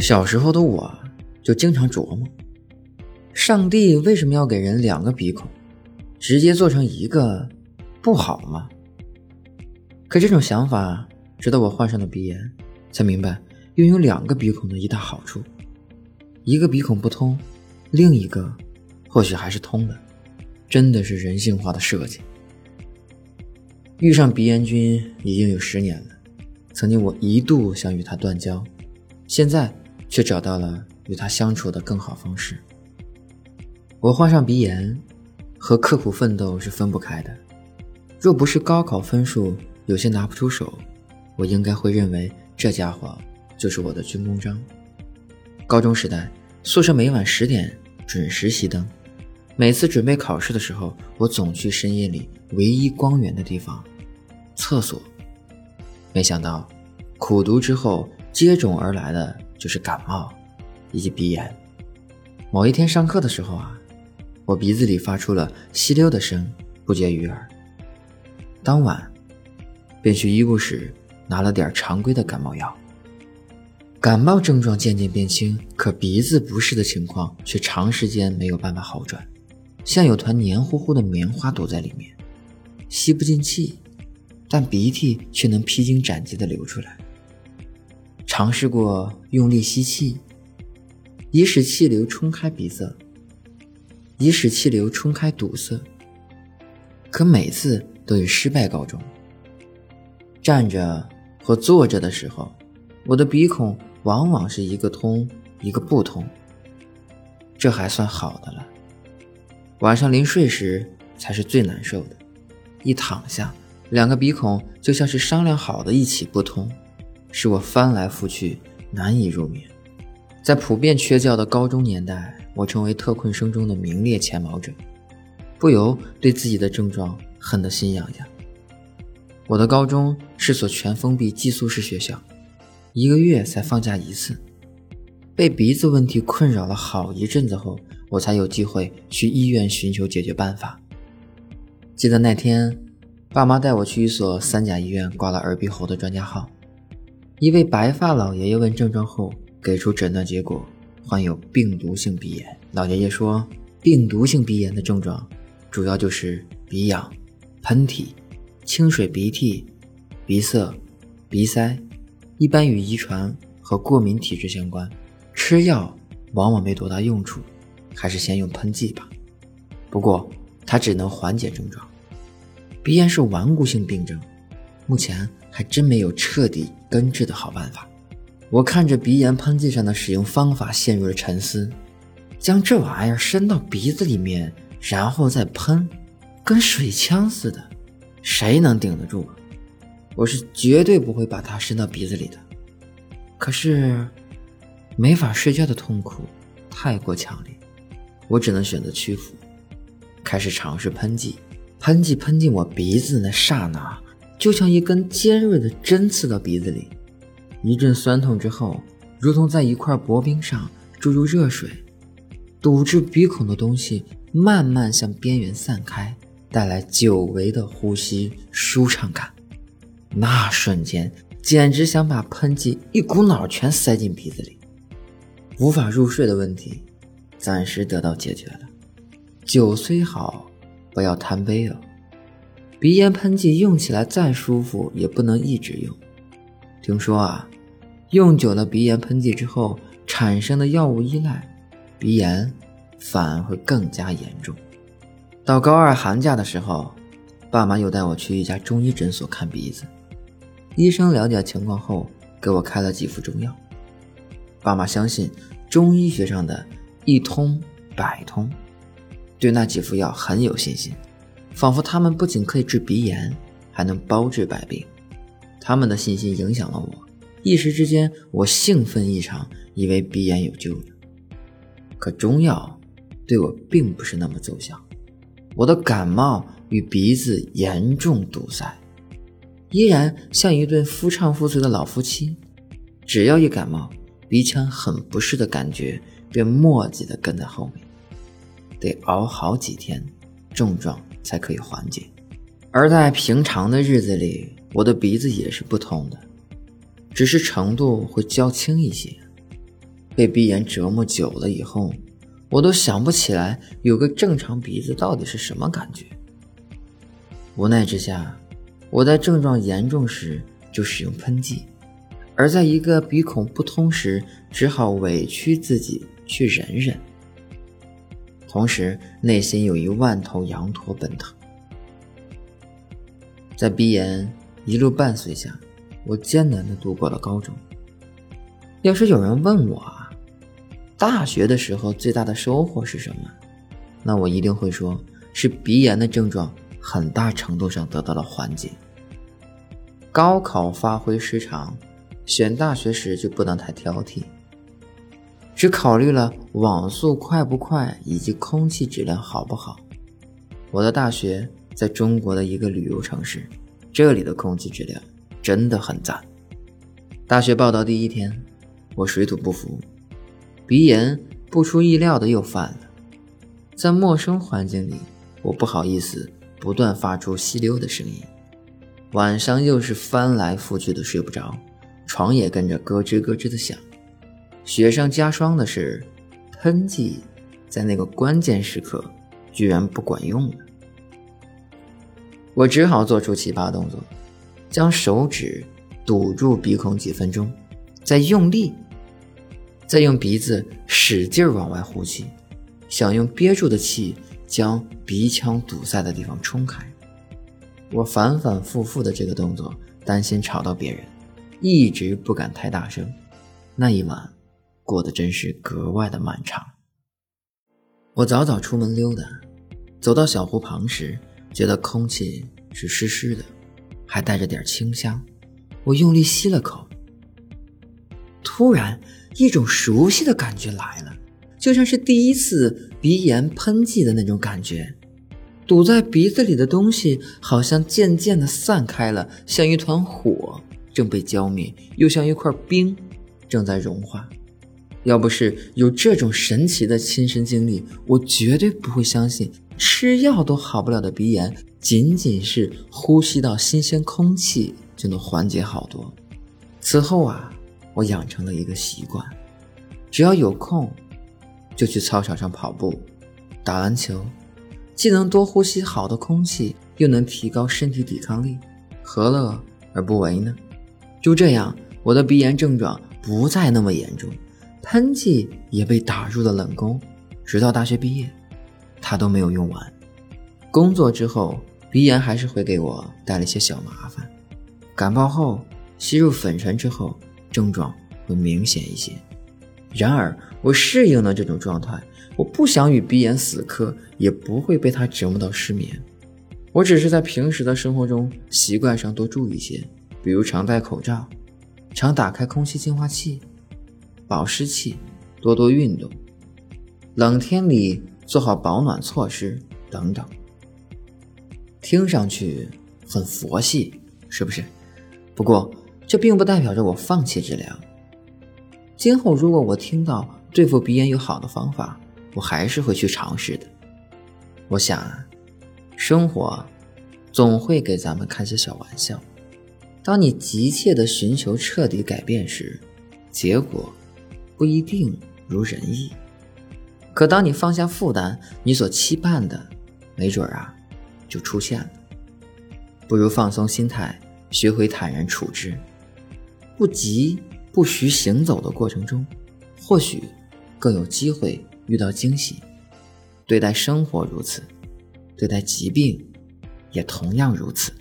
小时候的我就经常琢磨，上帝为什么要给人两个鼻孔，直接做成一个不好吗？可这种想法，直到我患上了鼻炎，才明白拥有两个鼻孔的一大好处：一个鼻孔不通，另一个或许还是通的，真的是人性化的设计。遇上鼻炎君已经有十年了，曾经我一度想与他断交，现在却找到了与他相处的更好方式。我患上鼻炎，和刻苦奋斗是分不开的。若不是高考分数有些拿不出手，我应该会认为这家伙就是我的军功章。高中时代，宿舍每晚十点准时熄灯。每次准备考试的时候，我总去深夜里唯一光源的地方——厕所。没想到，苦读之后接踵而来的就是感冒以及鼻炎。某一天上课的时候啊，我鼻子里发出了吸溜的声，不绝于耳。当晚，便去医务室拿了点常规的感冒药。感冒症状渐渐变轻，可鼻子不适的情况却长时间没有办法好转。像有团黏糊糊的棉花堵在里面，吸不进气，但鼻涕却能披荆斩棘地流出来。尝试过用力吸气，以使气流冲开鼻塞，以使气流冲开堵塞，可每次都以失败告终。站着或坐着的时候，我的鼻孔往往是一个通一个不通，这还算好的了。晚上临睡时才是最难受的，一躺下，两个鼻孔就像是商量好的一起不通，使我翻来覆去难以入眠。在普遍缺觉的高中年代，我成为特困生中的名列前茅者，不由对自己的症状恨得心痒痒。我的高中是所全封闭寄宿式学校，一个月才放假一次，被鼻子问题困扰了好一阵子后。我才有机会去医院寻求解决办法。记得那天，爸妈带我去一所三甲医院挂了耳鼻喉的专家号。一位白发老爷爷问症状后，给出诊断结果：患有病毒性鼻炎。老爷爷说，病毒性鼻炎的症状主要就是鼻痒、喷嚏、清水鼻涕、鼻塞、鼻塞，一般与遗传和过敏体质相关，吃药往往没多大用处。还是先用喷剂吧，不过它只能缓解症状。鼻炎是顽固性病症，目前还真没有彻底根治的好办法。我看着鼻炎喷剂上的使用方法，陷入了沉思。将这玩意儿伸到鼻子里面，然后再喷，跟水枪似的，谁能顶得住？我是绝对不会把它伸到鼻子里的。可是，没法睡觉的痛苦太过强烈。我只能选择屈服，开始尝试喷剂。喷剂喷进我鼻子的那刹那，就像一根尖锐的针刺到鼻子里，一阵酸痛之后，如同在一块薄冰上注入热水，堵住鼻孔的东西慢慢向边缘散开，带来久违的呼吸舒畅感。那瞬间，简直想把喷剂一股脑全塞进鼻子里。无法入睡的问题。暂时得到解决了。酒虽好，不要贪杯哦。鼻炎喷剂用起来再舒服，也不能一直用。听说啊，用久了鼻炎喷剂之后产生的药物依赖，鼻炎反而会更加严重。到高二寒假的时候，爸妈又带我去一家中医诊所看鼻子。医生了解情况后，给我开了几副中药。爸妈相信中医学上的。一通百通，对那几副药很有信心，仿佛他们不仅可以治鼻炎，还能包治百病。他们的信心影响了我，一时之间我兴奋异常，以为鼻炎有救了。可中药对我并不是那么奏效，我的感冒与鼻子严重堵塞，依然像一对夫唱妇随的老夫妻。只要一感冒，鼻腔很不适的感觉。便磨叽的跟在后面，得熬好几天，症状才可以缓解。而在平常的日子里，我的鼻子也是不通的，只是程度会较轻一些。被鼻炎折磨久了以后，我都想不起来有个正常鼻子到底是什么感觉。无奈之下，我在症状严重时就使用喷剂，而在一个鼻孔不通时，只好委屈自己去忍忍。同时，内心有一万头羊驼奔腾。在鼻炎一路伴随下，我艰难地度过了高中。要是有人问我啊，大学的时候最大的收获是什么？那我一定会说，是鼻炎的症状很大程度上得到了缓解。高考发挥失常，选大学时就不能太挑剔。只考虑了网速快不快以及空气质量好不好。我的大学在中国的一个旅游城市，这里的空气质量真的很赞。大学报道第一天，我水土不服，鼻炎不出意料的又犯了。在陌生环境里，我不好意思不断发出吸溜的声音，晚上又是翻来覆去的睡不着，床也跟着咯吱咯吱的响。雪上加霜的是，喷剂在那个关键时刻居然不管用了。我只好做出奇葩动作，将手指堵住鼻孔几分钟，再用力，再用鼻子使劲往外呼气，想用憋住的气将鼻腔堵塞的地方冲开。我反反复复的这个动作，担心吵到别人，一直不敢太大声。那一晚。过得真是格外的漫长。我早早出门溜达，走到小湖旁时，觉得空气是湿湿的，还带着点清香。我用力吸了口，突然一种熟悉的感觉来了，就像是第一次鼻炎喷剂的那种感觉。堵在鼻子里的东西好像渐渐的散开了，像一团火正被浇灭，又像一块冰正在融化。要不是有这种神奇的亲身经历，我绝对不会相信吃药都好不了的鼻炎，仅仅是呼吸到新鲜空气就能缓解好多。此后啊，我养成了一个习惯，只要有空，就去操场上跑步、打篮球，既能多呼吸好的空气，又能提高身体抵抗力，何乐而不为呢？就这样，我的鼻炎症状不再那么严重。喷剂也被打入了冷宫，直到大学毕业，它都没有用完。工作之后，鼻炎还是会给我带来一些小麻烦。感冒后吸入粉尘之后，症状会明显一些。然而，我适应了这种状态，我不想与鼻炎死磕，也不会被它折磨到失眠。我只是在平时的生活中习惯上多注意些，比如常戴口罩，常打开空气净化器。保湿器，多多运动，冷天里做好保暖措施等等。听上去很佛系，是不是？不过这并不代表着我放弃治疗。今后如果我听到对付鼻炎有好的方法，我还是会去尝试的。我想啊，生活总会给咱们开些小玩笑。当你急切的寻求彻底改变时，结果。不一定如人意，可当你放下负担，你所期盼的，没准啊，就出现了。不如放松心态，学会坦然处之，不急不徐行走的过程中，或许更有机会遇到惊喜。对待生活如此，对待疾病也同样如此。